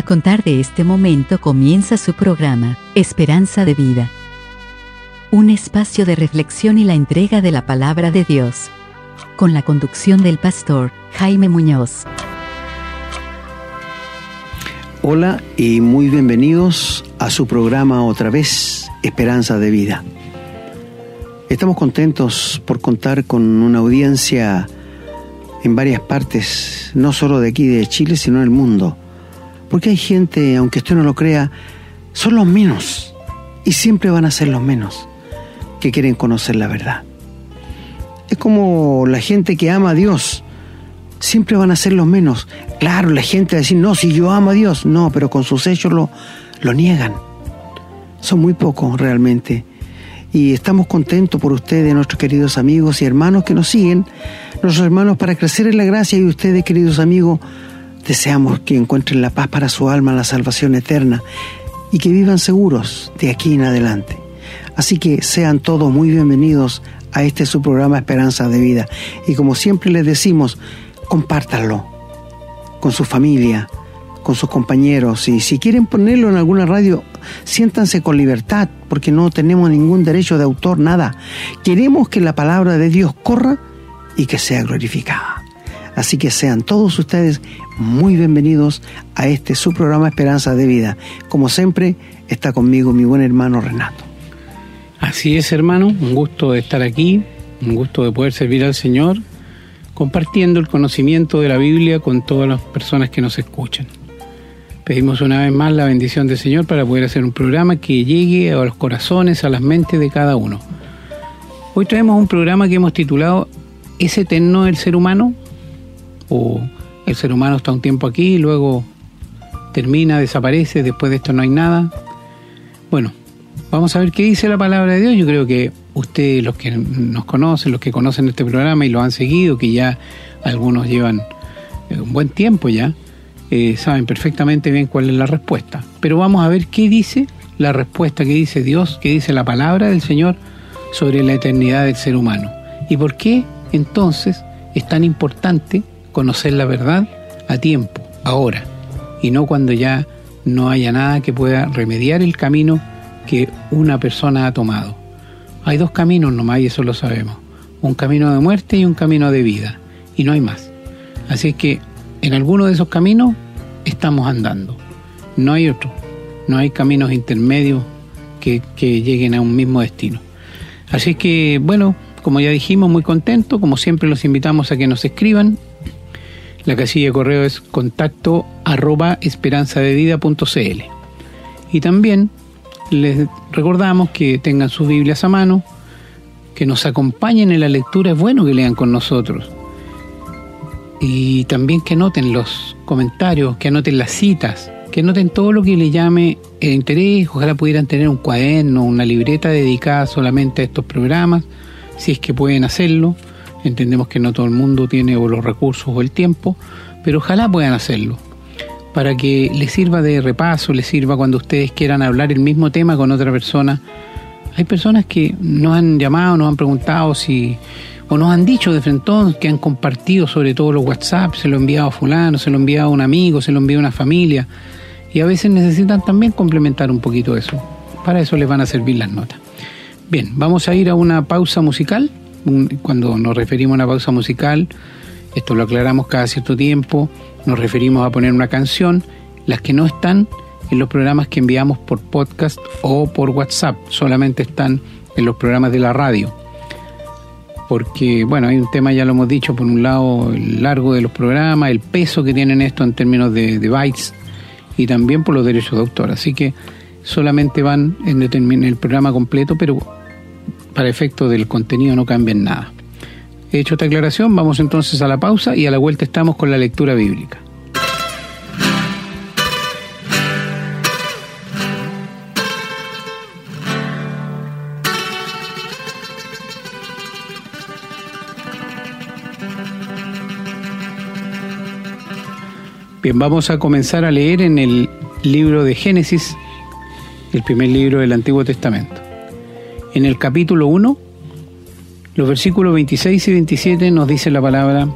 A contar de este momento comienza su programa, Esperanza de Vida. Un espacio de reflexión y la entrega de la palabra de Dios. Con la conducción del pastor Jaime Muñoz. Hola y muy bienvenidos a su programa otra vez, Esperanza de Vida. Estamos contentos por contar con una audiencia en varias partes, no solo de aquí de Chile, sino en el mundo porque hay gente, aunque usted no lo crea, son los menos. Y siempre van a ser los menos que quieren conocer la verdad. Es como la gente que ama a Dios. Siempre van a ser los menos. Claro, la gente va a decir, no, si yo amo a Dios. No, pero con sus hechos lo, lo niegan. Son muy pocos realmente. Y estamos contentos por ustedes, nuestros queridos amigos y hermanos que nos siguen. Nuestros hermanos para crecer en la gracia y ustedes, queridos amigos, Deseamos que encuentren la paz para su alma, la salvación eterna y que vivan seguros de aquí en adelante. Así que sean todos muy bienvenidos a este su programa Esperanza de Vida. Y como siempre les decimos, compártanlo con su familia, con sus compañeros. Y si quieren ponerlo en alguna radio, siéntanse con libertad, porque no tenemos ningún derecho de autor, nada. Queremos que la palabra de Dios corra y que sea glorificada. Así que sean todos ustedes muy bienvenidos a este su programa Esperanza de Vida. Como siempre, está conmigo mi buen hermano Renato. Así es, hermano, un gusto de estar aquí, un gusto de poder servir al Señor, compartiendo el conocimiento de la Biblia con todas las personas que nos escuchan. Pedimos una vez más la bendición del Señor para poder hacer un programa que llegue a los corazones, a las mentes de cada uno. Hoy traemos un programa que hemos titulado ¿Es eterno el ser humano? O el ser humano está un tiempo aquí luego termina, desaparece, después de esto no hay nada. Bueno, vamos a ver qué dice la palabra de Dios. Yo creo que ustedes, los que nos conocen, los que conocen este programa y lo han seguido, que ya algunos llevan eh, un buen tiempo ya, eh, saben perfectamente bien cuál es la respuesta. Pero vamos a ver qué dice la respuesta, qué dice Dios, qué dice la palabra del Señor sobre la eternidad del ser humano. ¿Y por qué entonces es tan importante conocer la verdad a tiempo, ahora, y no cuando ya no haya nada que pueda remediar el camino que una persona ha tomado. Hay dos caminos nomás y eso lo sabemos, un camino de muerte y un camino de vida, y no hay más. Así es que en alguno de esos caminos estamos andando, no hay otro, no hay caminos intermedios que, que lleguen a un mismo destino. Así que, bueno, como ya dijimos, muy contento, como siempre los invitamos a que nos escriban la casilla de correo es contacto arroba esperanzadevida.cl. Y también les recordamos que tengan sus Biblias a mano, que nos acompañen en la lectura, es bueno que lean con nosotros. Y también que anoten los comentarios, que anoten las citas, que anoten todo lo que les llame el interés. Ojalá pudieran tener un cuaderno, una libreta dedicada solamente a estos programas, si es que pueden hacerlo Entendemos que no todo el mundo tiene o los recursos o el tiempo, pero ojalá puedan hacerlo para que les sirva de repaso, les sirva cuando ustedes quieran hablar el mismo tema con otra persona. Hay personas que nos han llamado, nos han preguntado si o nos han dicho de frente que han compartido sobre todo los WhatsApp, se lo ha enviado a fulano, se lo ha enviado a un amigo, se lo enviado a una familia y a veces necesitan también complementar un poquito eso. Para eso les van a servir las notas. Bien, vamos a ir a una pausa musical cuando nos referimos a una pausa musical, esto lo aclaramos cada cierto tiempo, nos referimos a poner una canción, las que no están en los programas que enviamos por podcast o por WhatsApp, solamente están en los programas de la radio. Porque, bueno, hay un tema, ya lo hemos dicho, por un lado, el largo de los programas, el peso que tienen esto en términos de, bytes y también por los derechos de autor. Así que solamente van en, en el programa completo, pero para efecto del contenido no cambien nada. He hecho esta aclaración, vamos entonces a la pausa y a la vuelta estamos con la lectura bíblica. Bien, vamos a comenzar a leer en el libro de Génesis, el primer libro del Antiguo Testamento en el capítulo 1, los versículos 26 y 27 nos dice la palabra,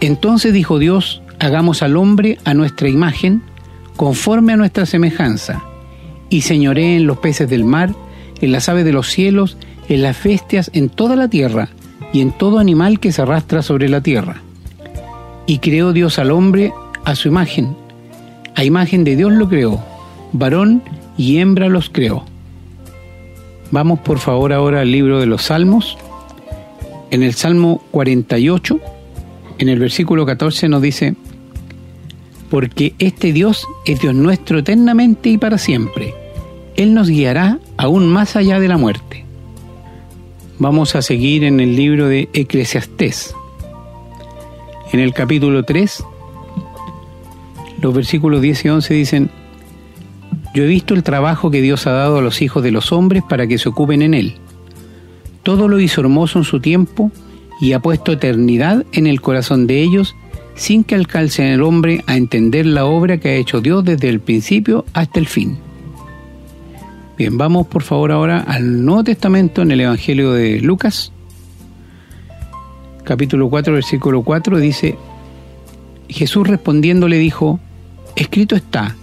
entonces dijo Dios, hagamos al hombre a nuestra imagen, conforme a nuestra semejanza, y señoree en los peces del mar, en las aves de los cielos, en las bestias, en toda la tierra, y en todo animal que se arrastra sobre la tierra. Y creó Dios al hombre a su imagen. A imagen de Dios lo creó, varón y hembra los creó. Vamos por favor ahora al libro de los Salmos. En el Salmo 48, en el versículo 14 nos dice, porque este Dios es Dios nuestro eternamente y para siempre. Él nos guiará aún más allá de la muerte. Vamos a seguir en el libro de Eclesiastés. En el capítulo 3, los versículos 10 y 11 dicen, Yo he visto el trabajo que Dios ha dado a los hijos de los hombres para que se ocupen en él. Todo lo hizo hermoso en su tiempo y ha puesto eternidad en el corazón de ellos sin que alcance el hombre a entender la obra que ha hecho Dios desde el principio hasta el fin. Bien, vamos por favor ahora al Nuevo Testamento en el Evangelio de Lucas, capítulo 4, versículo 4, dice, Jesús respondiendo le dijo, escrito está,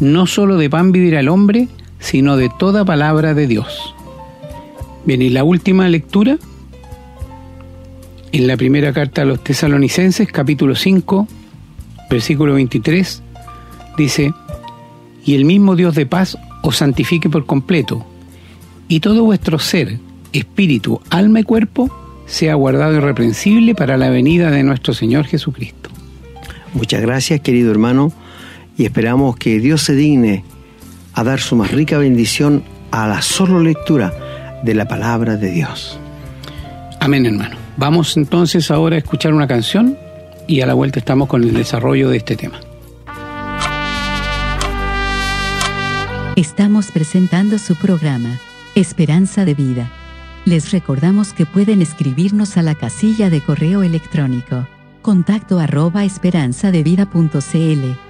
no solo de pan vivirá el hombre, sino de toda palabra de Dios. Bien, y la última lectura en la primera carta a los tesalonicenses, capítulo 5, versículo 23, dice, y el mismo Dios de paz os santifique por completo, y todo vuestro ser, espíritu, alma y cuerpo sea guardado irreprensible para la venida de nuestro Señor Jesucristo. Muchas gracias, querido hermano, y esperamos que Dios se digne a dar su más rica bendición a la solo lectura de la palabra de Dios. Amén, hermano. Vamos entonces ahora a escuchar una canción y a la vuelta estamos con el desarrollo de este tema. Estamos presentando su programa, Esperanza de Vida. Les recordamos que pueden escribirnos a la casilla de correo electrónico, contacto arroba esperanzadevida.cl.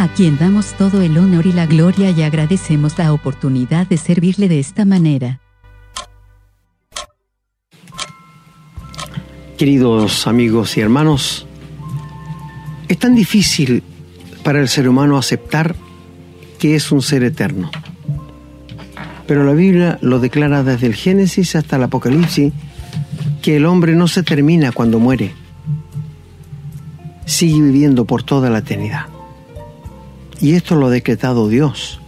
a quien damos todo el honor y la gloria y agradecemos la oportunidad de servirle de esta manera. Queridos amigos y hermanos, es tan difícil para el ser humano aceptar que es un ser eterno. Pero la Biblia lo declara desde el Génesis hasta el Apocalipsis, que el hombre no se termina cuando muere, sigue viviendo por toda la eternidad. Y esto lo ha decretado Dios.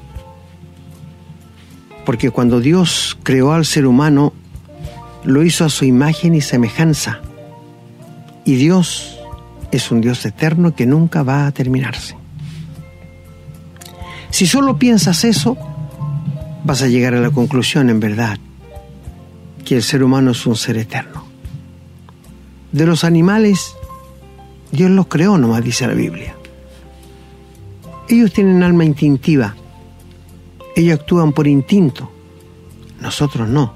Porque cuando Dios creó al ser humano, lo hizo a su imagen y semejanza y Dios es un Dios eterno que nunca va a terminarse. Si solo piensas eso, vas a llegar a la conclusión, en verdad, que el ser humano es un ser eterno. De los animales, Dios los creó, nomás dice la Biblia. Ellos tienen alma instintiva. Ellos actúan por instinto. Nosotros no.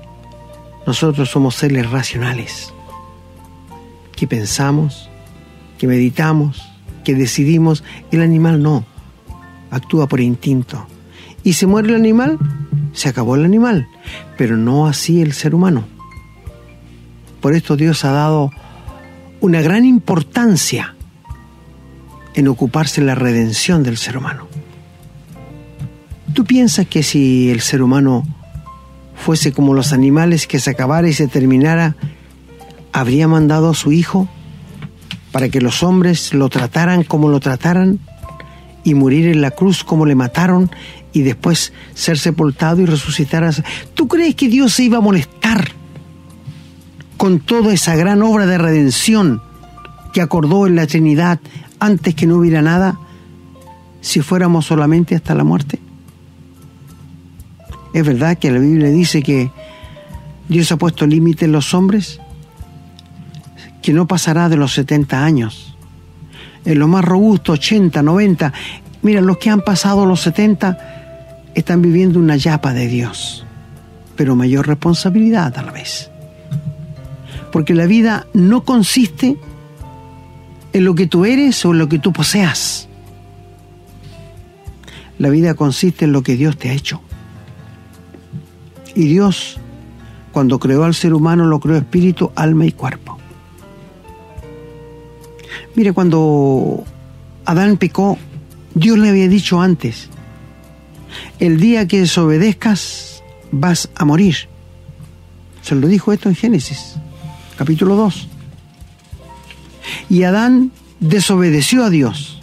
Nosotros somos seres racionales que pensamos, que meditamos, que decidimos, el animal no, actúa por instinto. Y se muere el animal, se acabó el animal, pero no así el ser humano. Por esto Dios ha dado una gran importancia en ocuparse la redención del ser humano. ¿Tú piensas que si el ser humano fuese como los animales que se acabara y se terminara, habría mandado a su Hijo para que los hombres lo trataran como lo trataran y morir en la cruz como le mataron y después ser sepultado y resucitar. ¿Tú crees que Dios se iba a molestar con toda esa gran obra de redención que acordó en la Trinidad antes que no hubiera nada si fuéramos solamente hasta la muerte? Es verdad que la Biblia dice que Dios ha puesto límite en los hombres que no pasará de los 70 años. En lo más robusto, 80, 90. Mira, los que han pasado los 70 están viviendo una yapa de Dios, pero mayor responsabilidad a la vez. Porque la vida no consiste en lo que tú eres o en lo que tú poseas. La vida consiste en lo que Dios te ha hecho. Y Dios, cuando creó al ser humano, lo creó espíritu, alma y cuerpo. Mire, cuando Adán pecó, Dios le había dicho antes, el día que desobedezcas vas a morir. Se lo dijo esto en Génesis, capítulo 2. Y Adán desobedeció a Dios.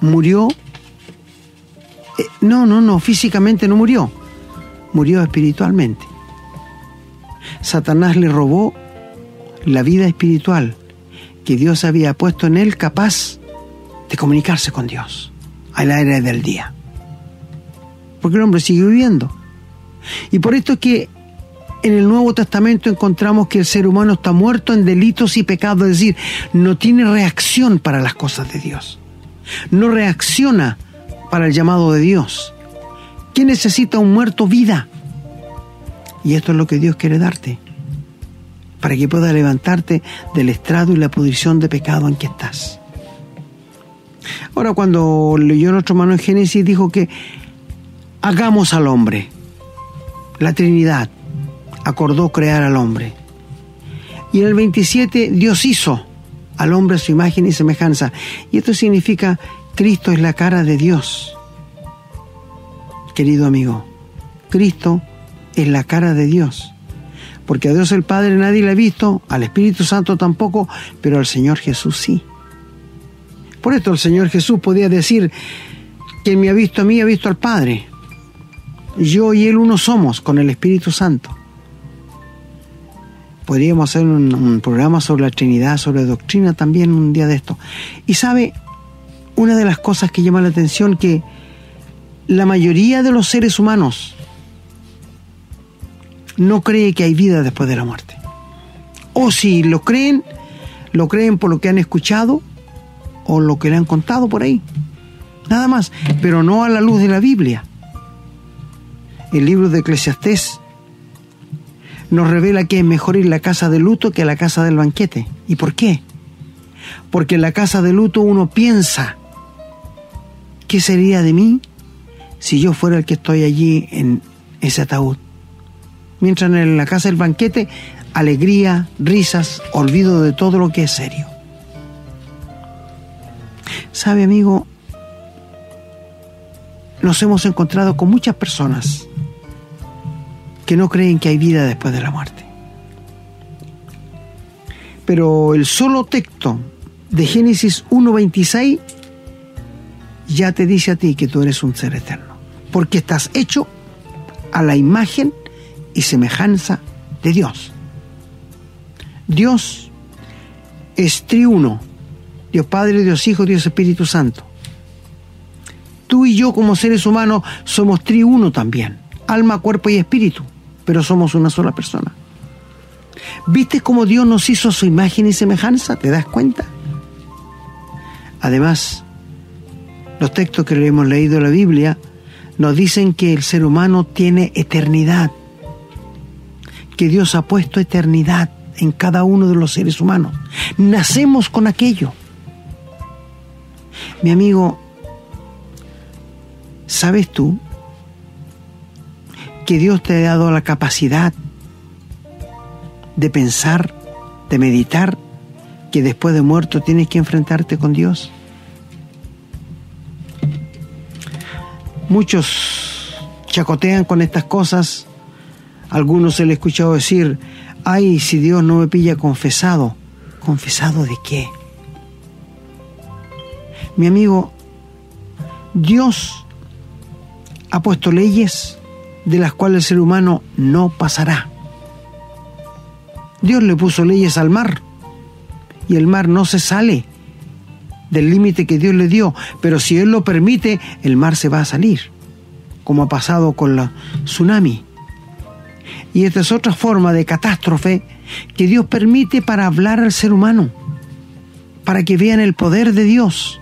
Murió. Eh, no, no, no, físicamente no murió. Murió espiritualmente. Satanás le robó la vida espiritual que Dios había puesto en él capaz de comunicarse con Dios al aire del día. Porque el hombre sigue viviendo. Y por esto es que en el Nuevo Testamento encontramos que el ser humano está muerto en delitos y pecados, es decir, no tiene reacción para las cosas de Dios. No reacciona para el llamado de Dios. ¿Quién necesita un muerto vida? Y esto es lo que Dios quiere darte, para que puedas levantarte del estrado y la pudrición de pecado en que estás. Ahora, cuando leyó nuestro hermano en Génesis, dijo que hagamos al hombre, la Trinidad, acordó crear al hombre. Y en el 27 Dios hizo al hombre su imagen y semejanza. Y esto significa Cristo es la cara de Dios. Querido amigo, Cristo es la cara de Dios. Porque a Dios el Padre nadie le ha visto, al Espíritu Santo tampoco, pero al Señor Jesús sí. Por esto el Señor Jesús podía decir, quien me ha visto a mí ha visto al Padre. Yo y Él uno somos con el Espíritu Santo podríamos hacer un, programa sobre la Trinidad, sobre doctrina también un día de esto. Y sabe, una de las cosas que llama la atención que la mayoría de los seres humanos no cree que hay vida después de la muerte. O si lo creen, lo creen por lo que han escuchado o lo que le han contado por ahí. Nada más, pero no a la luz de la Biblia. El libro de Eclesiastés nos revela que es mejor ir a la casa de luto que a la casa del banquete. ¿Y por qué? Porque en la casa de luto uno piensa, ¿qué sería de mí si yo fuera el que estoy allí en ese ataúd? Mientras en la casa del banquete, alegría, risas, olvido de todo lo que es serio. ¿Sabe, amigo? Nos hemos encontrado con muchas personas que no creen que hay vida después de la muerte. Pero el solo texto de Génesis 1.26 ya te dice a ti que tú eres un ser eterno, porque estás hecho a la imagen y semejanza de Dios. Dios es triuno, Dios Padre, Dios Hijo, Dios Espíritu Santo. Tú y yo como seres humanos somos triuno también, alma, cuerpo y espíritu pero somos una sola persona. ¿Viste cómo Dios nos hizo su imagen y semejanza? ¿Te das cuenta? Además, los textos que hemos leído en la Biblia nos dicen que el ser humano tiene eternidad, que Dios ha puesto eternidad en cada uno de los seres humanos. Nacemos con aquello. Mi amigo, ¿sabes tú que Dios te ha dado la capacidad de pensar, de meditar, que después de muerto tienes que enfrentarte con Dios? Muchos chacotean con estas cosas, algunos se le he escuchado decir, ay, si Dios no me pilla confesado, ¿confesado de qué? Mi amigo, Dios ha puesto leyes de las cuales el ser humano no pasará. Dios le puso leyes al mar y el mar no se sale del límite que Dios le dio, pero si Él lo permite, el mar se va a salir, como ha pasado con la tsunami. Y esta es otra forma de catástrofe que Dios permite para hablar al ser humano, para que vean el poder de Dios.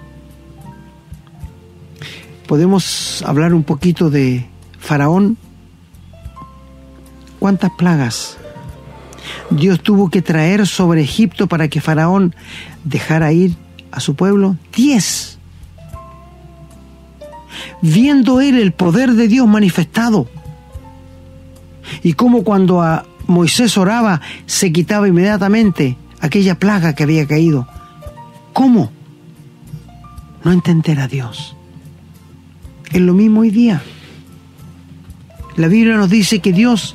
Podemos hablar un poquito de Faraón. ¿Cuántas plagas Dios tuvo que traer sobre Egipto para que Faraón dejara ir a su pueblo? Diez. Viendo él el poder de Dios manifestado. Y como cuando a Moisés oraba se quitaba inmediatamente aquella plaga que había caído. ¿Cómo? No entender a Dios. Es lo mismo hoy día. La Biblia nos dice que Dios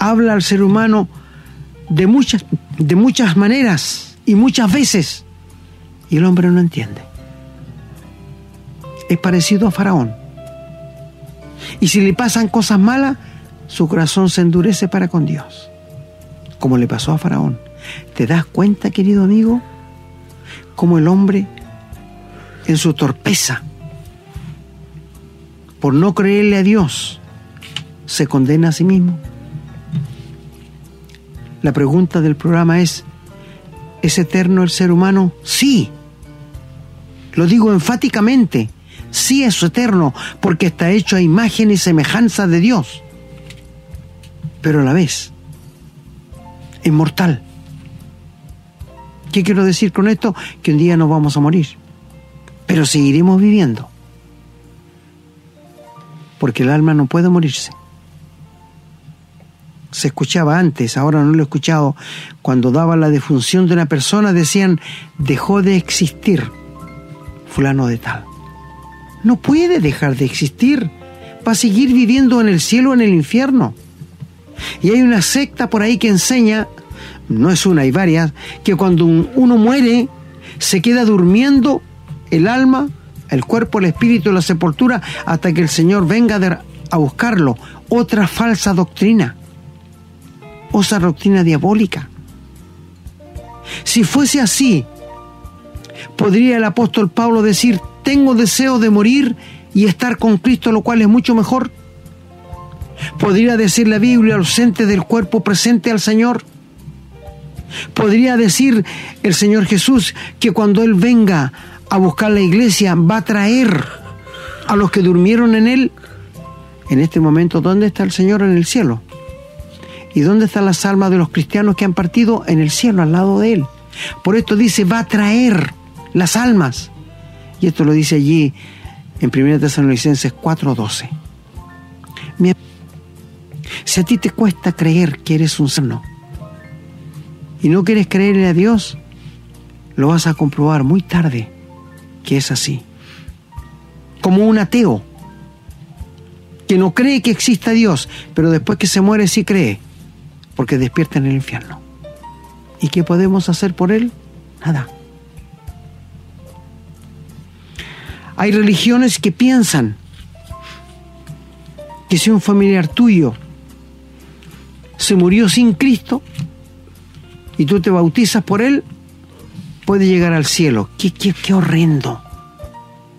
habla al ser humano de muchas, de muchas maneras y muchas veces y el hombre no entiende. Es parecido a Faraón. Y si le pasan cosas malas, su corazón se endurece para con Dios, como le pasó a Faraón. ¿Te das cuenta, querido amigo, cómo el hombre, en su torpeza, por no creerle a Dios, se condena a sí mismo? La pregunta del programa es, ¿es eterno el ser humano? Sí. Lo digo enfáticamente, sí es eterno, porque está hecho a imagen y semejanza de Dios pero a la vez es mortal. ¿Qué quiero decir con esto? Que un día nos vamos a morir, pero seguiremos viviendo, porque el alma no puede morirse. Se escuchaba antes, ahora no lo he escuchado, cuando daba la defunción de una persona decían, dejó de existir fulano de tal. No puede dejar de existir, va a seguir viviendo en el cielo o en el infierno. Y hay una secta por ahí que enseña, no es una, hay varias, que cuando uno muere se queda durmiendo el alma, el cuerpo, el espíritu, la sepultura, hasta que el Señor venga a buscarlo. Otra falsa doctrina, otra doctrina diabólica. Si fuese así, podría el apóstol Pablo decir, tengo deseo de morir y estar con Cristo, lo cual es mucho mejor. ¿Podría decir la Biblia ausente del cuerpo presente al Señor? ¿Podría decir el Señor Jesús que cuando Él venga a buscar la iglesia va a traer a los que durmieron en Él? En este momento, ¿dónde está el Señor en el cielo? ¿Y dónde están las almas de los cristianos que han partido? En el cielo, al lado de Él. Por esto dice, va a traer las almas. Y esto lo dice allí en 1 Tesalonicenses 4:12. Si a ti te cuesta creer que eres un sano y no quieres creerle a Dios, lo vas a comprobar muy tarde que es así. Como un ateo que no cree que exista Dios, pero después que se muere sí cree, porque despierta en el infierno. ¿Y qué podemos hacer por él? Nada. Hay religiones que piensan que si un familiar tuyo se murió sin Cristo y tú te bautizas por Él, puede llegar al cielo. Qué, qué, qué horrendo.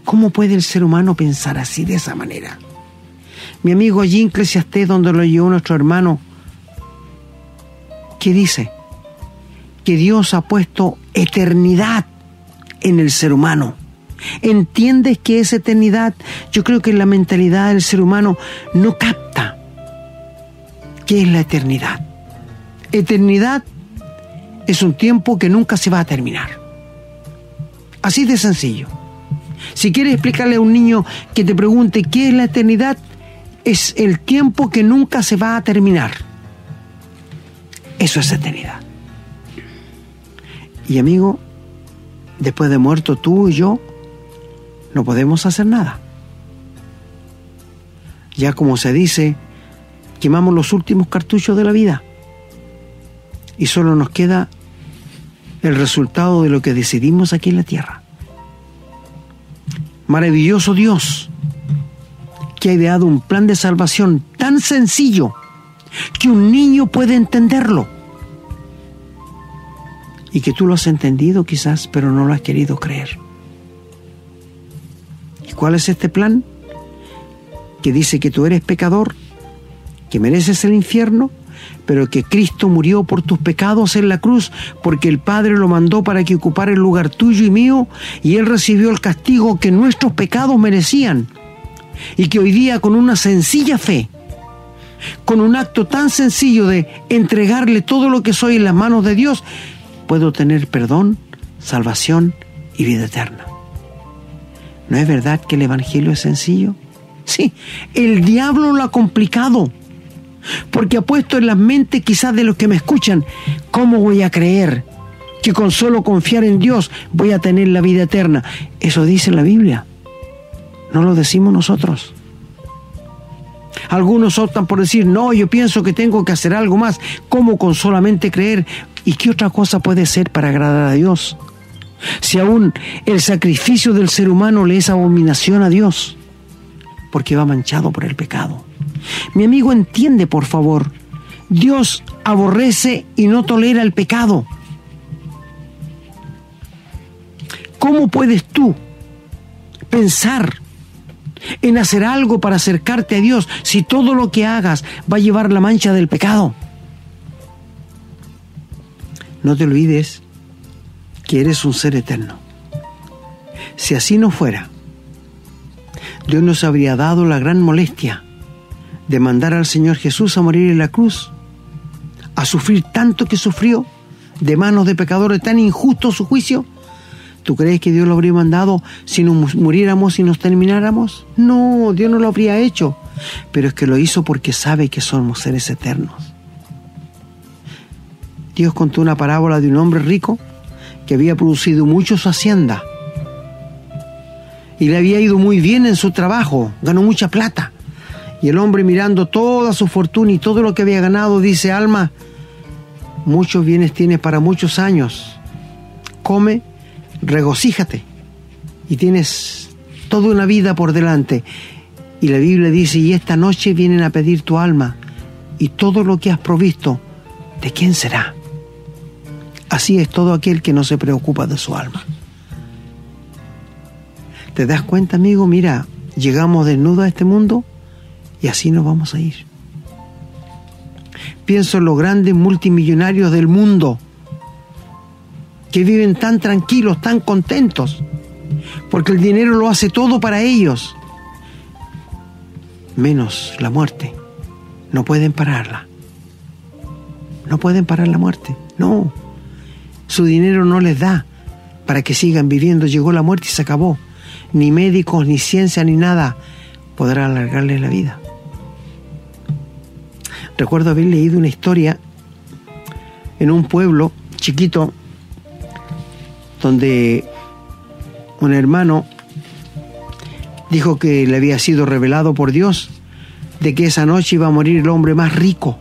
¿Cómo puede el ser humano pensar así, de esa manera? Mi amigo allí en Eclesiastés, donde lo llevó nuestro hermano, ¿qué dice? Que Dios ha puesto eternidad en el ser humano. ¿Entiendes que esa eternidad? Yo creo que la mentalidad del ser humano no capta ¿Qué es la eternidad? Eternidad es un tiempo que nunca se va a terminar. Así de sencillo. Si quieres explicarle a un niño que te pregunte qué es la eternidad, es el tiempo que nunca se va a terminar. Eso es eternidad. Y amigo, después de muerto tú y yo, no podemos hacer nada. Ya como se dice, quemamos los últimos cartuchos de la vida y solo nos queda el resultado de lo que decidimos aquí en la tierra. Maravilloso Dios, que ha ideado un plan de salvación tan sencillo que un niño puede entenderlo. Y que tú lo has entendido quizás, pero no lo has querido creer. ¿Y cuál es este plan? Que dice que tú eres pecador que mereces el infierno, pero que Cristo murió por tus pecados en la cruz, porque el Padre lo mandó para que ocupara el lugar tuyo y mío, y Él recibió el castigo que nuestros pecados merecían, y que hoy día con una sencilla fe, con un acto tan sencillo de entregarle todo lo que soy en las manos de Dios, puedo tener perdón, salvación y vida eterna. ¿No es verdad que el Evangelio es sencillo? Sí, el diablo lo ha complicado, porque ha puesto en la mente quizás de los que me escuchan, ¿cómo voy a creer que con solo confiar en Dios voy a tener la vida eterna? Eso dice la Biblia, no lo decimos nosotros. Algunos optan por decir, no, yo pienso que tengo que hacer algo más. ¿Cómo con solamente creer? ¿Y qué otra cosa puede ser para agradar a Dios? Si aún el sacrificio del ser humano le es abominación a Dios, porque va manchado por el pecado. Mi amigo entiende, por favor, Dios aborrece y no tolera el pecado. ¿Cómo puedes tú pensar en hacer algo para acercarte a Dios si todo lo que hagas va a llevar la mancha del pecado? No te olvides que eres un ser eterno. Si así no fuera, Dios nos habría dado la gran molestia de mandar al Señor Jesús a morir en la cruz, a sufrir tanto que sufrió de manos de pecadores, tan injusto su juicio. ¿Tú crees que Dios lo habría mandado si nos muriéramos y nos termináramos? No, Dios no lo habría hecho, pero es que lo hizo porque sabe que somos seres eternos. Dios contó una parábola de un hombre rico que había producido mucho su hacienda y le había ido muy bien en su trabajo, ganó mucha plata. Y el hombre mirando toda su fortuna y todo lo que había ganado, dice, Alma, muchos bienes tienes para muchos años. Come, regocíjate y tienes toda una vida por delante. Y la Biblia dice, y esta noche vienen a pedir tu alma y todo lo que has provisto, ¿de quién será? Así es todo aquel que no se preocupa de su alma. ¿Te das cuenta, amigo? Mira, llegamos desnudos a este mundo y así nos vamos a ir. Pienso en los grandes multimillonarios del mundo que viven tan tranquilos, tan contentos, porque el dinero lo hace todo para ellos, menos la muerte. No pueden pararla. No pueden parar la muerte. No. Su dinero no les da para que sigan viviendo. Llegó la muerte y se acabó. Ni médicos, ni ciencia, ni nada podrá alargarles la vida. Recuerdo haber leído una historia en un pueblo chiquito donde un hermano dijo que le había sido revelado por Dios de que esa noche iba a morir el hombre más rico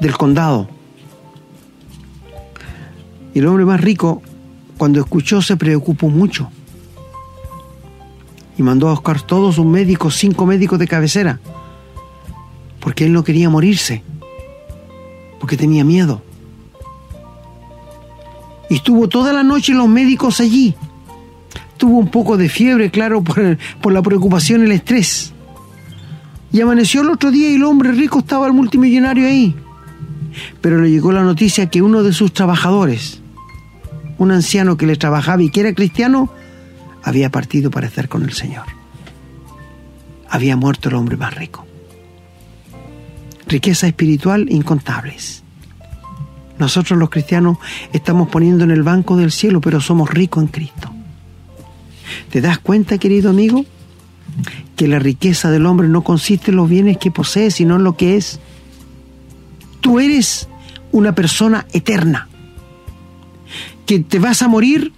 del condado. Y el hombre más rico, cuando escuchó, se preocupó mucho. Y mandó a buscar todos un médico, cinco médicos de cabecera porque él no quería morirse, porque tenía miedo. Y estuvo toda la noche los médicos allí. Tuvo un poco de fiebre, claro, por, la preocupación y el estrés. Y amaneció el otro día y el hombre rico estaba el multimillonario ahí. Pero le llegó la noticia que uno de sus trabajadores, un anciano que le trabajaba y que era cristiano, había partido para estar con el Señor. Había muerto el hombre más rico riqueza espiritual incontables. Nosotros los cristianos estamos poniendo en el banco del cielo, pero somos ricos en Cristo. ¿Te das cuenta, querido amigo, que la riqueza del hombre no consiste en los bienes que posee, sino en lo que es? Tú eres una persona eterna, que te vas a morir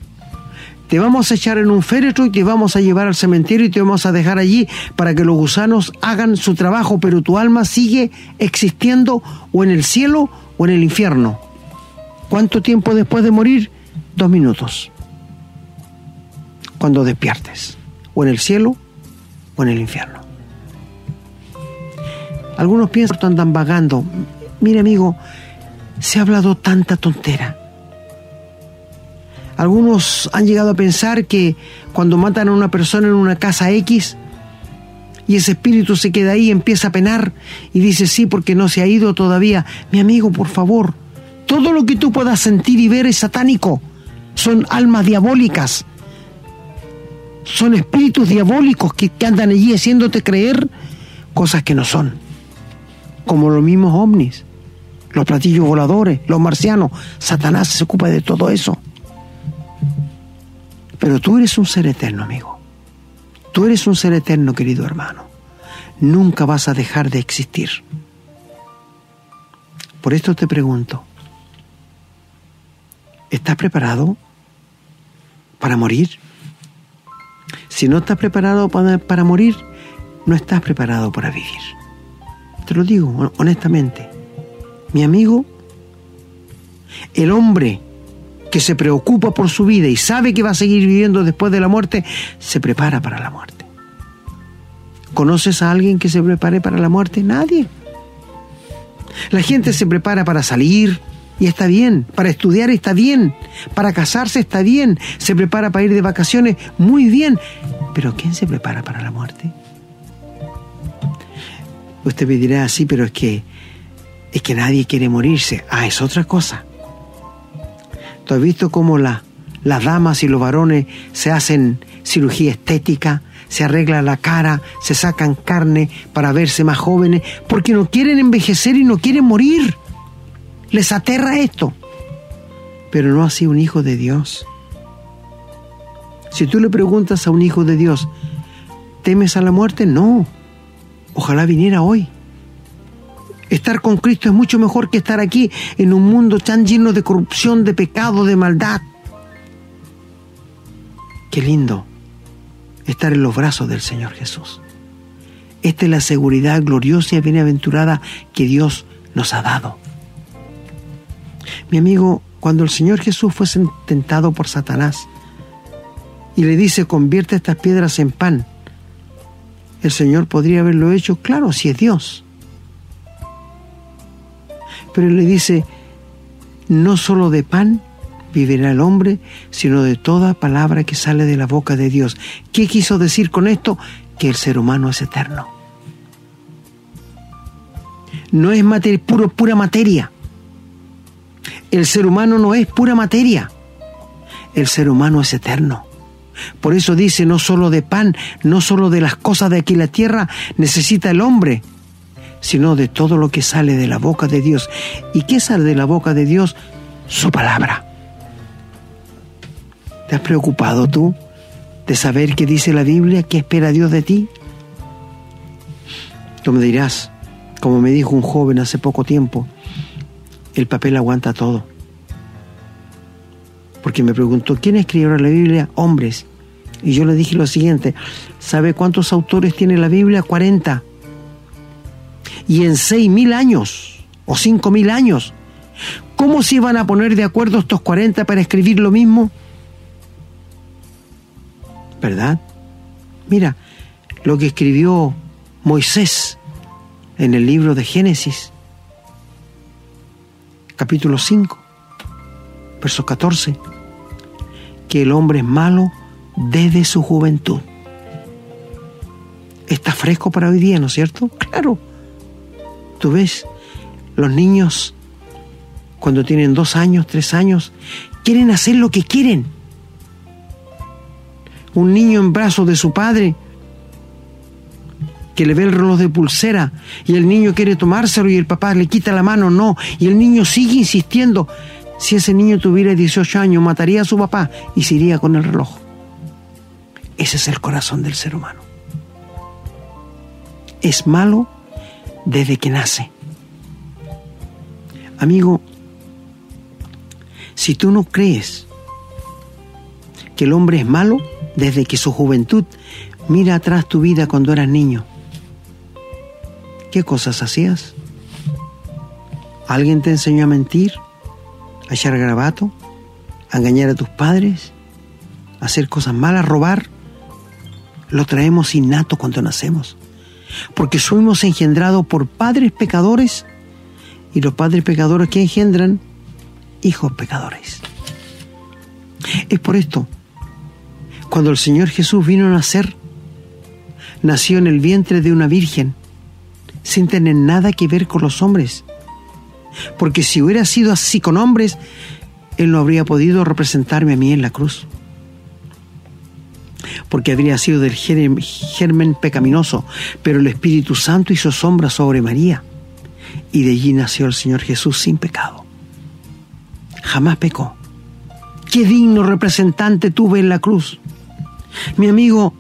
te vamos a echar en un féretro y te vamos a llevar al cementerio y te vamos a dejar allí para que los gusanos hagan su trabajo, pero tu alma sigue existiendo o en el cielo o en el infierno. ¿Cuánto tiempo después de morir? Dos minutos. Cuando despiertes, o en el cielo o en el infierno. Algunos piensan que andan vagando. Mire amigo, se ha hablado tanta tontera algunos han llegado a pensar que cuando matan a una persona en una casa X, y ese espíritu se queda ahí, empieza a penar y dice, sí, porque no se ha ido todavía. Mi amigo, por favor, todo lo que tú puedas sentir y ver es satánico. Son almas diabólicas. Son espíritus diabólicos que, que andan allí haciéndote creer cosas que no son. Como los mismos ovnis, los platillos voladores, los marcianos. Satanás se ocupa de todo eso. Pero tú eres un ser eterno, amigo. Tú eres un ser eterno, querido hermano. Nunca vas a dejar de existir. Por esto te pregunto, ¿estás preparado para morir? Si no estás preparado para, para, morir, no estás preparado para vivir. Te lo digo honestamente. Mi amigo, el hombre que se preocupa por su vida y sabe que va a seguir viviendo después de la muerte, se prepara para la muerte. ¿Conoces a alguien que se prepare para la muerte? Nadie. La gente se prepara para salir y está bien, para estudiar está bien, para casarse está bien, se prepara para ir de vacaciones muy bien, pero ¿quién se prepara para la muerte? Usted me dirá así, pero es que es que nadie quiere morirse. Ah, es otra cosa. ¿Tú has visto cómo las damas y los varones se hacen cirugía estética, se arreglan la cara, se sacan carne para verse más jóvenes, porque no quieren envejecer y no quieren morir? Les aterra esto. Pero no así un hijo de Dios. Si tú le preguntas a un hijo de Dios, ¿temes a la muerte? No. Ojalá viniera hoy. Estar con Cristo es mucho mejor que estar aquí en un mundo tan lleno de corrupción, de pecado, de maldad. Qué lindo estar en los brazos del Señor Jesús. Esta es la seguridad gloriosa y bienaventurada que Dios nos ha dado. Mi amigo, cuando el Señor Jesús fue tentado por Satanás y le dice, convierte estas piedras en pan, el Señor podría haberlo hecho, claro, si es Dios pero le dice, no solo de pan vivirá el hombre, sino de toda palabra que sale de la boca de Dios. ¿Qué quiso decir con esto? Que el ser humano es eterno. No es materia, puro, pura materia. El ser humano no es pura materia. El ser humano es eterno. Por eso dice, no solo de pan, no solo de las cosas de aquí la tierra, necesita el hombre, sino de todo lo que sale de la boca de Dios. ¿Y qué sale de la boca de Dios? Su palabra. ¿Te has preocupado tú de saber qué dice la Biblia, qué espera Dios de ti? Tú me dirás, como me dijo un joven hace poco tiempo, el papel aguanta todo. Porque me preguntó, ¿quién escribió la Biblia? Hombres. Y yo le dije lo siguiente, ¿sabe cuántos autores tiene la Biblia? 40 y en seis mil años o cinco mil años, ¿cómo se iban a poner de acuerdo estos 40 para escribir lo mismo? ¿Verdad? Mira, lo que escribió Moisés en el libro de Génesis, capítulo 5, verso 14, que el hombre es malo desde su juventud. Está fresco para hoy día, ¿no es cierto? Claro. Tú ves, los niños, cuando tienen dos años, tres años, quieren hacer lo que quieren. Un niño en brazos de su padre que le ve el reloj de pulsera y el niño quiere tomárselo y el papá le quita la mano, no, y el niño sigue insistiendo. Si ese niño tuviera 18 años, mataría a su papá y se iría con el reloj. Ese es el corazón del ser humano. Es malo desde que nace. Amigo, si tú no crees que el hombre es malo desde que su juventud, mira atrás tu vida cuando eras niño. ¿Qué cosas hacías? ¿Alguien te enseñó a mentir? ¿A echar grabato? ¿A engañar a tus padres? ¿A hacer cosas malas? ¿Robar? Lo traemos innato cuando nacemos porque fuimos engendrados por padres pecadores y los padres pecadores que engendran hijos pecadores. Es por esto, cuando el Señor Jesús vino a nacer, nació en el vientre de una virgen, sin tener nada que ver con los hombres. Porque si hubiera sido así con hombres, Él no habría podido representarme a mí en la cruz. Porque habría sido del germen pecaminoso, pero el Espíritu Santo hizo sombra sobre María. Y de allí nació el Señor Jesús sin pecado. Jamás pecó. Qué digno representante tuve en la cruz. Mi amigo,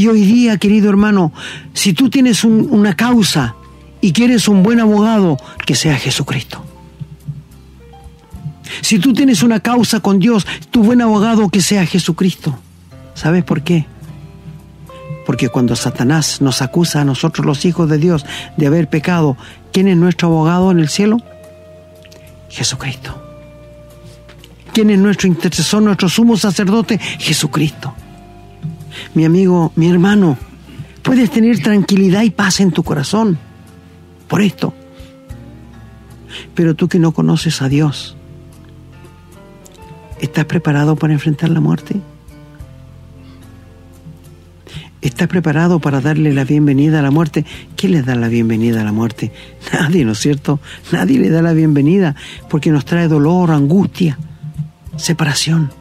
y hoy día, querido hermano, si tú tienes una causa y quieres un buen abogado, que sea Jesucristo. Si tú tienes una causa con Dios, tu buen abogado que sea Jesucristo. ¿Sabes por qué? Porque cuando Satanás nos acusa a nosotros los hijos de Dios de haber pecado, ¿quién es nuestro abogado en el cielo? Jesucristo. ¿Quién es nuestro intercesor, nuestro sumo sacerdote? Jesucristo mi amigo, mi hermano, puedes tener tranquilidad y paz en tu corazón por esto. Pero tú que no conoces a Dios, ¿estás preparado para enfrentar la muerte? ¿Estás preparado para darle la bienvenida a la muerte? ¿Qué le da la bienvenida a la muerte? Nadie, ¿no es cierto? Nadie le da la bienvenida porque nos trae dolor, angustia, separación.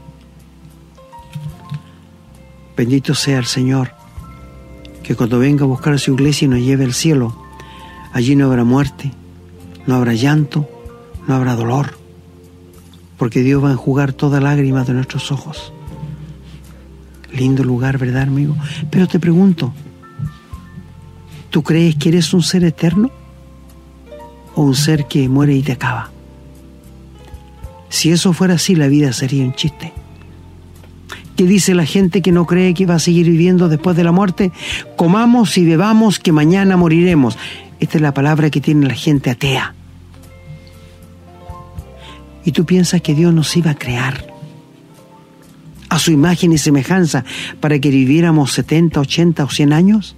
Bendito sea el Señor, que cuando venga a buscar a su iglesia y nos lleve al cielo, allí no habrá muerte, no habrá llanto, no habrá dolor, porque Dios va a enjugar toda lágrima de nuestros ojos. Lindo lugar, ¿verdad, amigo? Pero te pregunto, ¿tú crees que eres un ser eterno o un ser que muere y te acaba? Si eso fuera así, la vida sería un chiste. ¿Qué dice la gente que no cree que va a seguir viviendo después de la muerte? Comamos y bebamos que mañana moriremos. Esta es la palabra que tiene la gente atea. ¿Y tú piensas que Dios nos iba a crear a su imagen y semejanza para que viviéramos 70, 80 o 100 años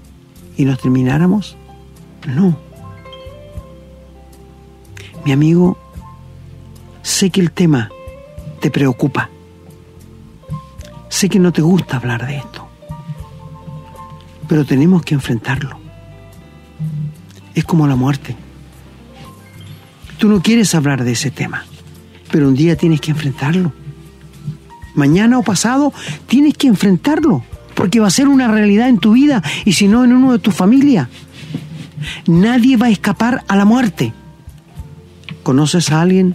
y nos termináramos? No. Mi amigo, sé que el tema te preocupa. Sé que no te gusta hablar de esto, pero tenemos que enfrentarlo. Es como la muerte. Tú no quieres hablar de ese tema, pero un día tienes que enfrentarlo. Mañana o pasado tienes que enfrentarlo, porque va a ser una realidad en tu vida y si no en uno de tu familia. Nadie va a escapar a la muerte. ¿Conoces a alguien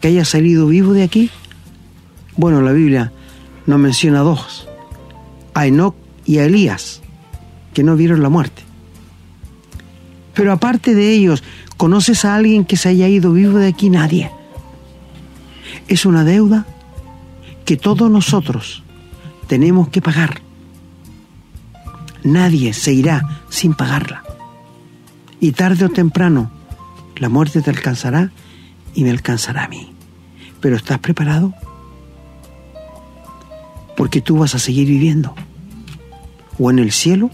que haya salido vivo de aquí? Bueno, la Biblia no menciona dos, a Enoch y a Elías, que no vieron la muerte. Pero aparte de ellos, ¿conoces a alguien que se haya ido vivo de aquí? Nadie. Es una deuda que todos nosotros tenemos que pagar. Nadie se irá sin pagarla. Y tarde o temprano, la muerte te alcanzará y me alcanzará a mí. Pero ¿estás preparado? Porque tú vas a seguir viviendo, o en el cielo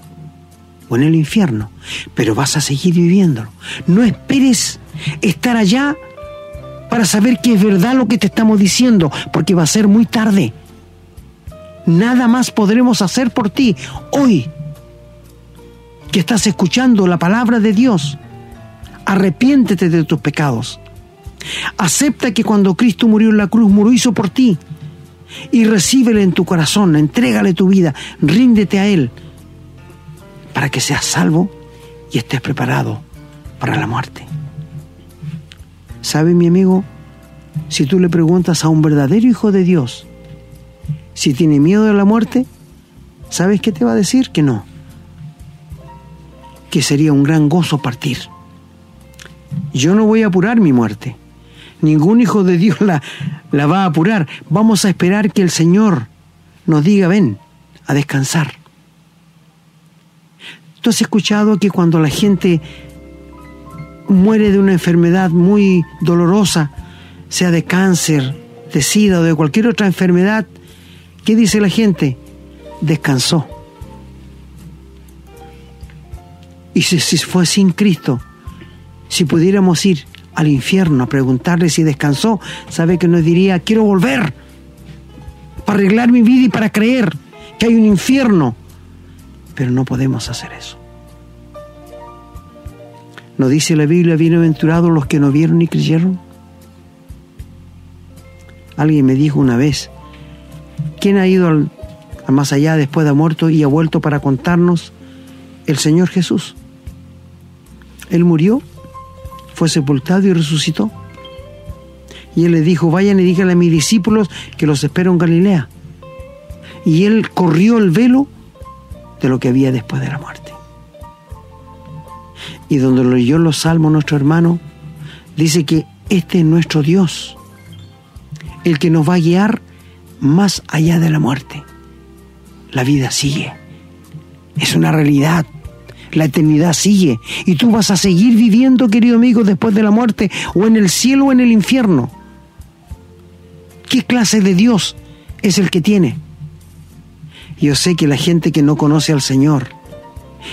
o en el infierno, pero vas a seguir viviéndolo. No esperes estar allá para saber que es verdad lo que te estamos diciendo, porque va a ser muy tarde. Nada más podremos hacer por ti hoy que estás escuchando la palabra de Dios. Arrepiéntete de tus pecados. Acepta que cuando Cristo murió en la cruz, murió hizo por ti y recíbele en tu corazón, entrégale tu vida, ríndete a Él para que seas salvo y estés preparado para la muerte. ¿Sabe mi amigo? Si tú le preguntas a un verdadero hijo de Dios si tiene miedo de la muerte, ¿sabes qué te va a decir? Que no. Que sería un gran gozo partir. Yo no voy a apurar mi muerte ningún hijo de Dios la, la va a apurar. Vamos a esperar que el Señor nos diga, ven, a descansar. ¿Tú has escuchado que cuando la gente muere de una enfermedad muy dolorosa, sea de cáncer, de sida o de cualquier otra enfermedad, ¿qué dice la gente? Descansó. Y si, si fue sin Cristo, si pudiéramos ir al infierno a preguntarle si descansó, sabe que nos diría, quiero volver para arreglar mi vida y para creer que hay un infierno Pero no podemos hacer eso. ¿No dice la Biblia, bienaventurados los que no vieron ni creyeron? Alguien me dijo una vez, ¿quién ha ido al, más allá después de muerto y ha vuelto para contarnos? El Señor Jesús. Él murió, fue sepultado y resucitó. Y él le dijo, vayan y díganle a mis discípulos que los espero en Galilea. Y él corrió el velo de lo que había después de la muerte. Y donde lo leyó los salmos nuestro hermano, dice que este es nuestro Dios, el que nos va a guiar más allá de la muerte. La vida sigue. Es una realidad. La eternidad sigue. Y tú vas a seguir viviendo, querido amigo, después de la muerte, o en el cielo o en el infierno. ¿Qué clase de Dios es el que tiene? Yo sé que la gente que no conoce al Señor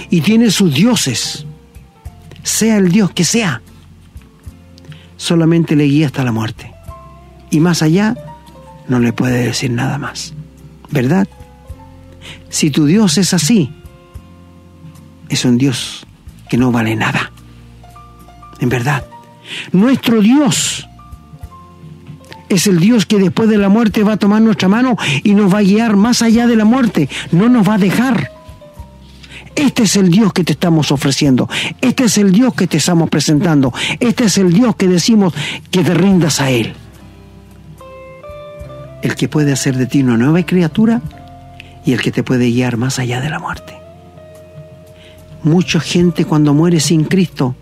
y tiene sus dioses, sea el Dios que sea, solamente le guía hasta la muerte. Y más allá, no le puede decir nada más. ¿Verdad? Si tu Dios es así, es un Dios que no vale nada. En verdad. Nuestro Dios es el Dios que después de la muerte va a tomar nuestra mano y nos va a guiar más allá de la muerte. No nos va a dejar. Este es el Dios que te estamos ofreciendo. Este es el Dios que te estamos presentando. Este es el Dios que decimos que te rindas a Él. El que puede hacer de ti una nueva criatura y el que te puede guiar más allá de la muerte. Mucha gente cuando muere sin Cristo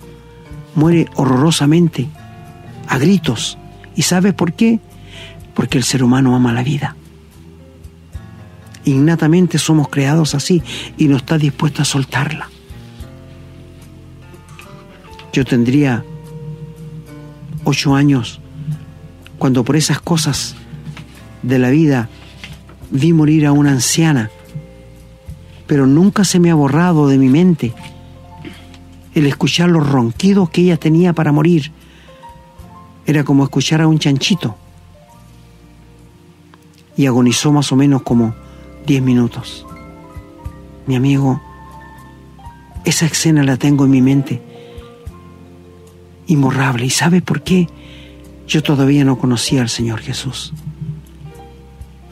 muere horrorosamente, a gritos, ¿Y sabes por qué? Porque el ser humano ama la vida. Innatamente somos creados así y no está dispuesto a soltarla. Yo tendría ocho años cuando por esas cosas de la vida vi morir a una anciana, pero nunca se me ha borrado de mi mente el escuchar los ronquidos que ella tenía para morir era como escuchar a un chanchito. Y agonizó más o menos como 10 minutos. Mi amigo, esa escena la tengo en mi mente. Imborrable. ¿Y sabe por qué? Yo todavía no conocía al Señor Jesús.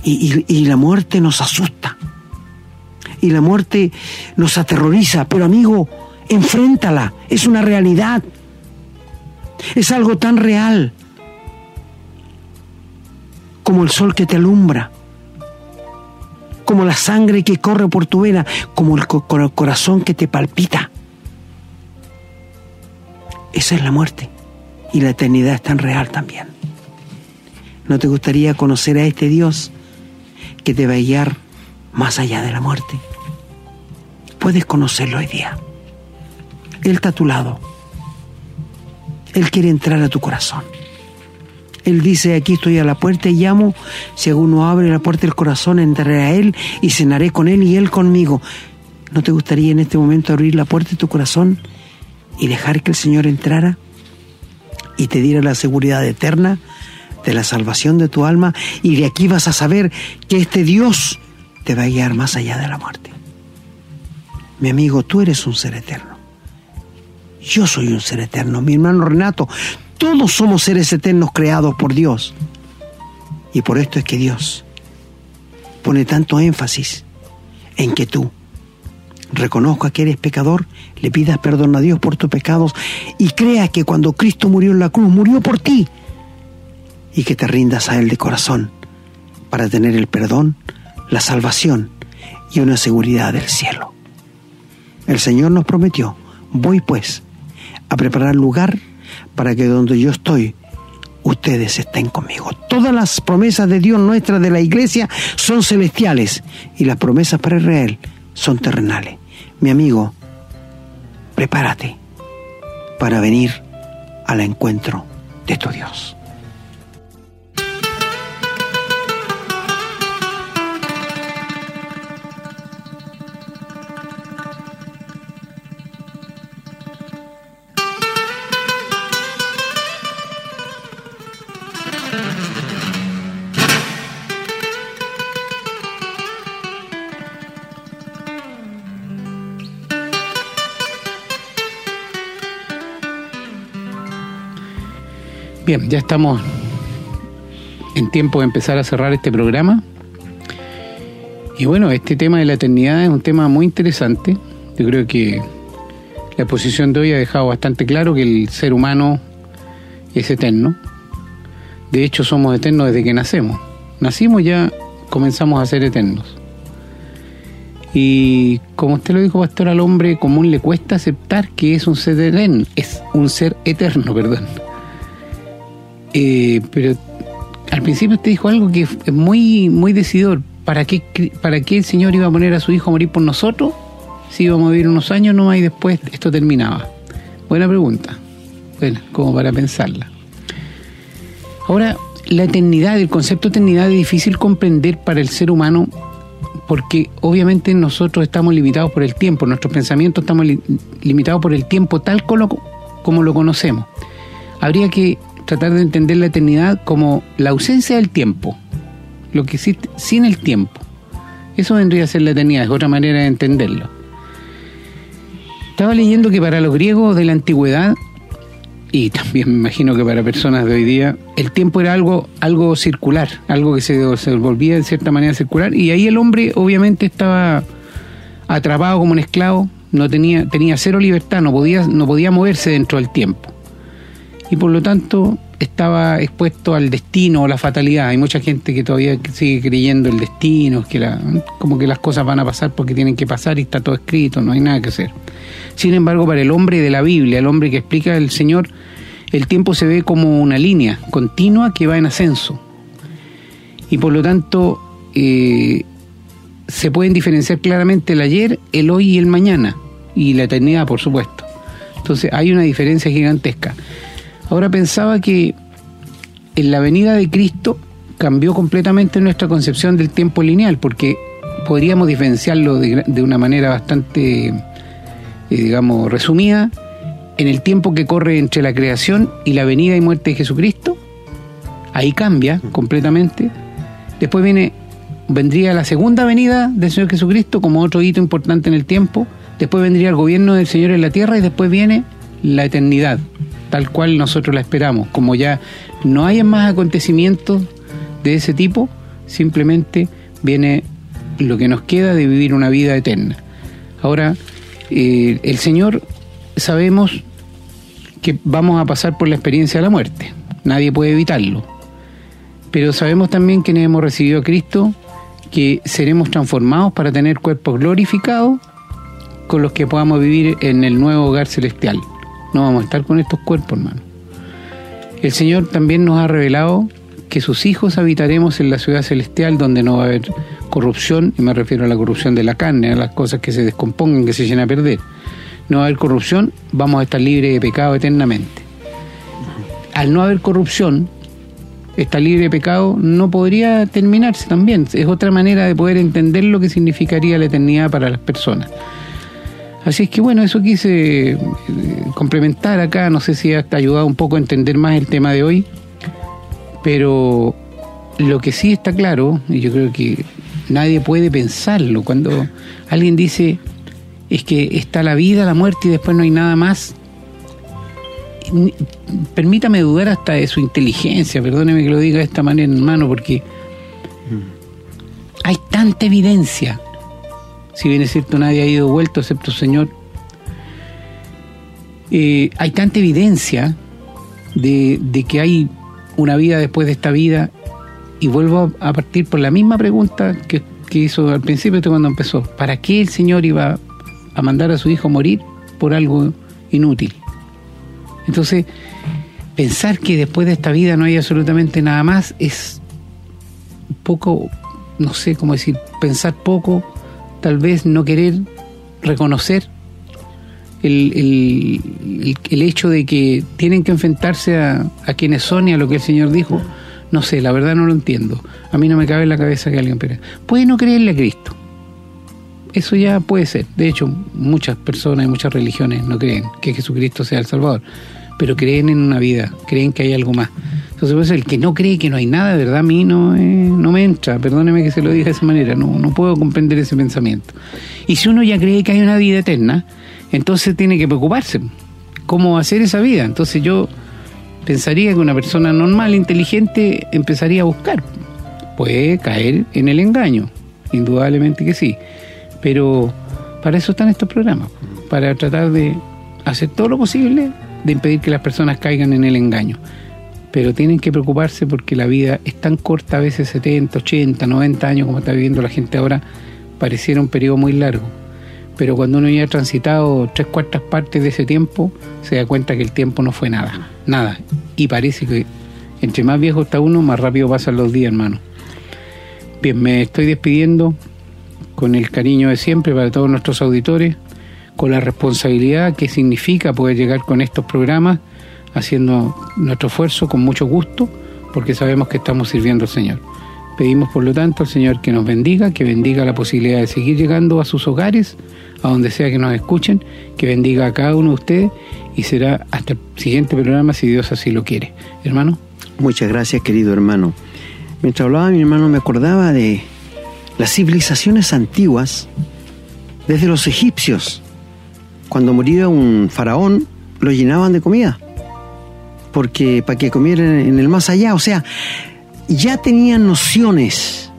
Y, y la muerte nos asusta. Y la muerte nos aterroriza. Pero amigo, enfréntala. Es una realidad. Es algo tan real como el sol que te alumbra, como la sangre que corre por tu vena, como el, corazón que te palpita. Esa es la muerte y la eternidad es tan real también. ¿No te gustaría conocer a este Dios que te va a guiar más allá de la muerte? Puedes conocerlo hoy día. Él está a tu lado él quiere entrar a tu corazón. Él dice, aquí estoy a la puerta y llamo, si alguno abre la puerta del corazón, entraré a Él y cenaré con Él y Él conmigo. ¿No te gustaría en este momento abrir la puerta de tu corazón y dejar que el Señor entrara y te diera la seguridad eterna de la salvación de tu alma y de aquí vas a saber que este Dios te va a guiar más allá de la muerte? Mi amigo, tú eres un ser eterno. Yo soy un ser eterno, mi hermano Renato, todos somos seres eternos creados por Dios. Y por esto es que Dios pone tanto énfasis en que tú reconozcas que eres pecador, le pidas perdón a Dios por tus pecados y creas que cuando Cristo murió en la cruz, murió por ti y que te rindas a Él de corazón para tener el perdón, la salvación y una seguridad del cielo. El Señor nos prometió, voy pues a preparar lugar para que donde yo estoy, ustedes estén conmigo. Todas las promesas de Dios nuestra de la iglesia son celestiales y las promesas para Israel son terrenales. Mi amigo, prepárate para venir al encuentro de tu Dios. Ya estamos en tiempo de empezar a cerrar este programa. Y bueno, este tema de la eternidad es un tema muy interesante. Yo creo que la exposición de hoy ha dejado bastante claro que el ser humano es eterno. De hecho, somos eternos desde que nacemos. Nacimos ya comenzamos a ser eternos. Y como usted lo dijo, pastor, al hombre común le cuesta aceptar que es un ser eterno, es un ser eterno, perdón. Eh, pero al principio usted dijo algo que es muy, muy decidor. ¿Para qué, ¿Para qué el Señor iba a poner a su hijo a morir por nosotros? Si íbamos a vivir unos años nomás y después esto terminaba. Buena pregunta. Bueno, como para pensarla. Ahora, la eternidad, el concepto de eternidad es difícil comprender para el ser humano porque obviamente nosotros estamos limitados por el tiempo, nuestros pensamientos estamos limitados por el tiempo tal como, como lo conocemos. Habría que tratar de entender la eternidad como la ausencia del tiempo, lo que existe sin el tiempo. Eso vendría a ser la eternidad, es otra manera de entenderlo. Estaba leyendo que para los griegos de la antigüedad y también me imagino que para personas de hoy día, el tiempo era algo, algo circular, algo que se, volvía de cierta manera circular, y ahí el hombre obviamente estaba atrapado como un esclavo, no tenía, tenía cero libertad, no podía, no podía moverse dentro del tiempo. Y por lo tanto estaba expuesto al destino o la fatalidad. Hay mucha gente que todavía sigue creyendo el destino, que la, como que las cosas van a pasar porque tienen que pasar y está todo escrito, no hay nada que hacer. Sin embargo, para el hombre de la Biblia, el hombre que explica el Señor, el tiempo se ve como una línea continua que va en ascenso. Y por lo tanto, eh, se pueden diferenciar claramente el ayer, el hoy y el mañana, y la eternidad, por supuesto. Entonces hay una diferencia gigantesca. Ahora pensaba que en la venida de Cristo cambió completamente nuestra concepción del tiempo lineal, porque podríamos diferenciarlo de, una manera bastante, eh, digamos, resumida, en el tiempo que corre entre la creación y la venida y muerte de Jesucristo. Ahí cambia completamente. Después viene, vendría la segunda venida del Señor Jesucristo como otro hito importante en el tiempo. Después vendría el gobierno del Señor en la tierra y después viene la eternidad, tal cual nosotros la esperamos. Como ya no hay más acontecimientos de ese tipo, simplemente viene lo que nos queda de vivir una vida eterna. Ahora, eh, el Señor sabemos que vamos a pasar por la experiencia de la muerte, nadie puede evitarlo, pero sabemos también que hemos recibido a Cristo, que seremos transformados para tener cuerpos glorificados con los que podamos vivir en el nuevo hogar celestial no vamos a estar con estos cuerpos, hermano. El Señor también nos ha revelado que sus hijos habitaremos en la ciudad celestial donde no va a haber corrupción, y me refiero a la corrupción de la carne, a las cosas que se descompongan, que se llenan a perder. No va a haber corrupción, vamos a estar libres de pecado eternamente. Al no haber corrupción, estar libre de pecado no podría terminarse también. Es otra manera de poder entender lo que significaría la eternidad para las personas. Así es que bueno, eso quise eh, complementar acá, no sé si ha ayudado un poco a entender más el tema de hoy, pero lo que sí está claro, y yo creo que nadie puede pensarlo, cuando alguien dice es que está la vida, la muerte y después no hay nada más, permítame dudar hasta de su inteligencia, perdóneme que lo diga de esta manera, hermano, porque hay tanta evidencia si bien es cierto nadie ha ido vuelto excepto el Señor, eh, hay tanta evidencia de, que hay una vida después de esta vida y vuelvo a partir por la misma pregunta que, hizo al principio cuando empezó. ¿Para qué el Señor iba a mandar a su hijo a morir por algo inútil? Entonces, pensar que después de esta vida no hay absolutamente nada más es poco, no sé cómo decir, pensar poco tal vez no querer reconocer el, el, hecho de que tienen que enfrentarse a, a, quienes son y a lo que el Señor dijo, no sé, la verdad no lo entiendo. A mí no me cabe en la cabeza que alguien... Puede no creerle a Cristo. Eso ya puede ser. De hecho, muchas personas y muchas religiones no creen que Jesucristo sea el Salvador, pero creen en una vida, creen que hay algo más. Entonces, pues, el que no cree que no hay nada, de verdad, a mí no, eh, no me entra. Perdóneme que se lo diga de esa manera, no, no puedo comprender ese pensamiento. Y si uno ya cree que hay una vida eterna, entonces tiene que preocuparse. ¿Cómo hacer esa vida? Entonces yo pensaría que una persona normal, inteligente, empezaría a buscar. Puede caer en el engaño, indudablemente que sí. Pero para eso están estos programas, para tratar de hacer todo lo posible de impedir que las personas caigan en el engaño. Pero tienen que preocuparse porque la vida es tan corta, a veces 70, 80, 90 años como está viviendo la gente ahora, pareciera un periodo muy largo. Pero cuando uno ya ha transitado tres cuartas partes de ese tiempo, se da cuenta que el tiempo no fue nada, nada. Y parece que entre más viejo está uno, más rápido pasan los días, hermano. Bien, me estoy despidiendo con el cariño de siempre para todos nuestros auditores, con la responsabilidad que significa poder llegar con estos programas, haciendo nuestro esfuerzo con mucho gusto, porque sabemos que estamos sirviendo al Señor. Pedimos por lo tanto al Señor que nos bendiga, que bendiga la posibilidad de seguir llegando a sus hogares, a donde sea que nos escuchen, que bendiga a cada uno de ustedes y será hasta el siguiente programa si Dios así lo quiere. Hermano. Muchas gracias, querido hermano. Mientras hablaba mi hermano me acordaba de las civilizaciones antiguas, desde los egipcios. Cuando moría un faraón, lo llenaban de comida, porque para que comieran en el más allá, o sea, ya tenían nociones.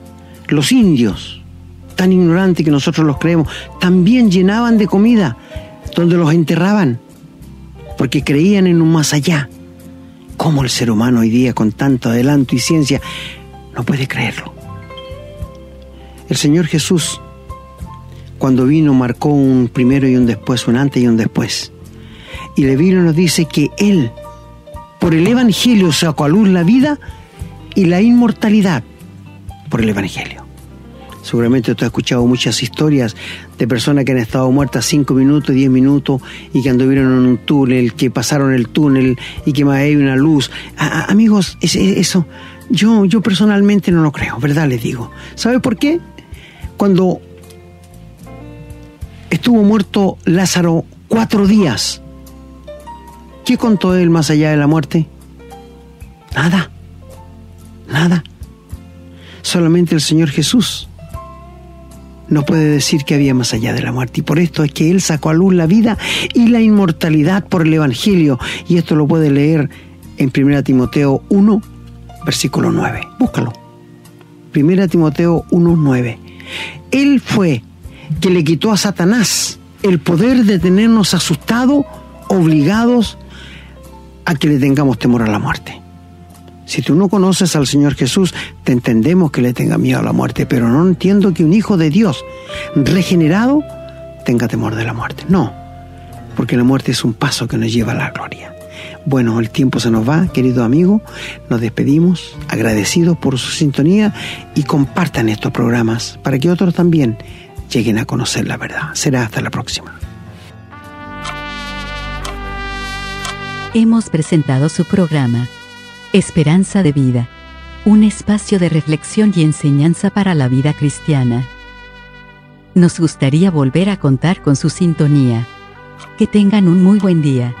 Los indios, tan ignorantes que nosotros los creemos, también llenaban de comida donde los enterraban, porque creían en un más allá. ¿Cómo el ser humano hoy día, con tanto adelanto y ciencia, no puede creerlo? El Señor Jesús, cuando vino, marcó un primero y un después, un antes y un después. Y vino y nos dice que Él, por el Evangelio, sacó a luz la vida y la inmortalidad por el Evangelio. Seguramente tú has escuchado muchas historias de personas que han estado muertas cinco minutos, diez minutos y que anduvieron en un túnel, que pasaron el túnel y que más hay una luz. amigos, eso yo, yo personalmente no lo creo, ¿verdad? Les digo. ¿Sabe por qué? Cuando estuvo muerto Lázaro cuatro días, ¿qué contó él más allá de la muerte? Nada, nada. Solamente el Señor Jesús no puede decir que había más allá de la muerte. Y por esto es que Él sacó a luz la vida y la inmortalidad por el Evangelio. Y esto lo puede leer en 1 Timoteo 1, versículo 9. Búscalo. 1 Timoteo 1, 9. Él fue que le quitó a Satanás el poder de tenernos asustados, obligados a que le tengamos temor a la muerte. Si tú no conoces al Señor Jesús, te entendemos que le tenga miedo a la muerte, pero no entiendo que un hijo de Dios regenerado tenga temor de la muerte. No, porque la muerte es un paso que nos lleva a la gloria. Bueno, el tiempo se nos va, querido amigo. Nos despedimos, agradecidos por su sintonía y compartan estos programas para que otros también lleguen a conocer la verdad. Será hasta la próxima. Hemos presentado su programa, Esperanza de Vida, un espacio de reflexión y enseñanza para la vida cristiana. Nos gustaría volver a contar con su sintonía. Que tengan un muy buen día.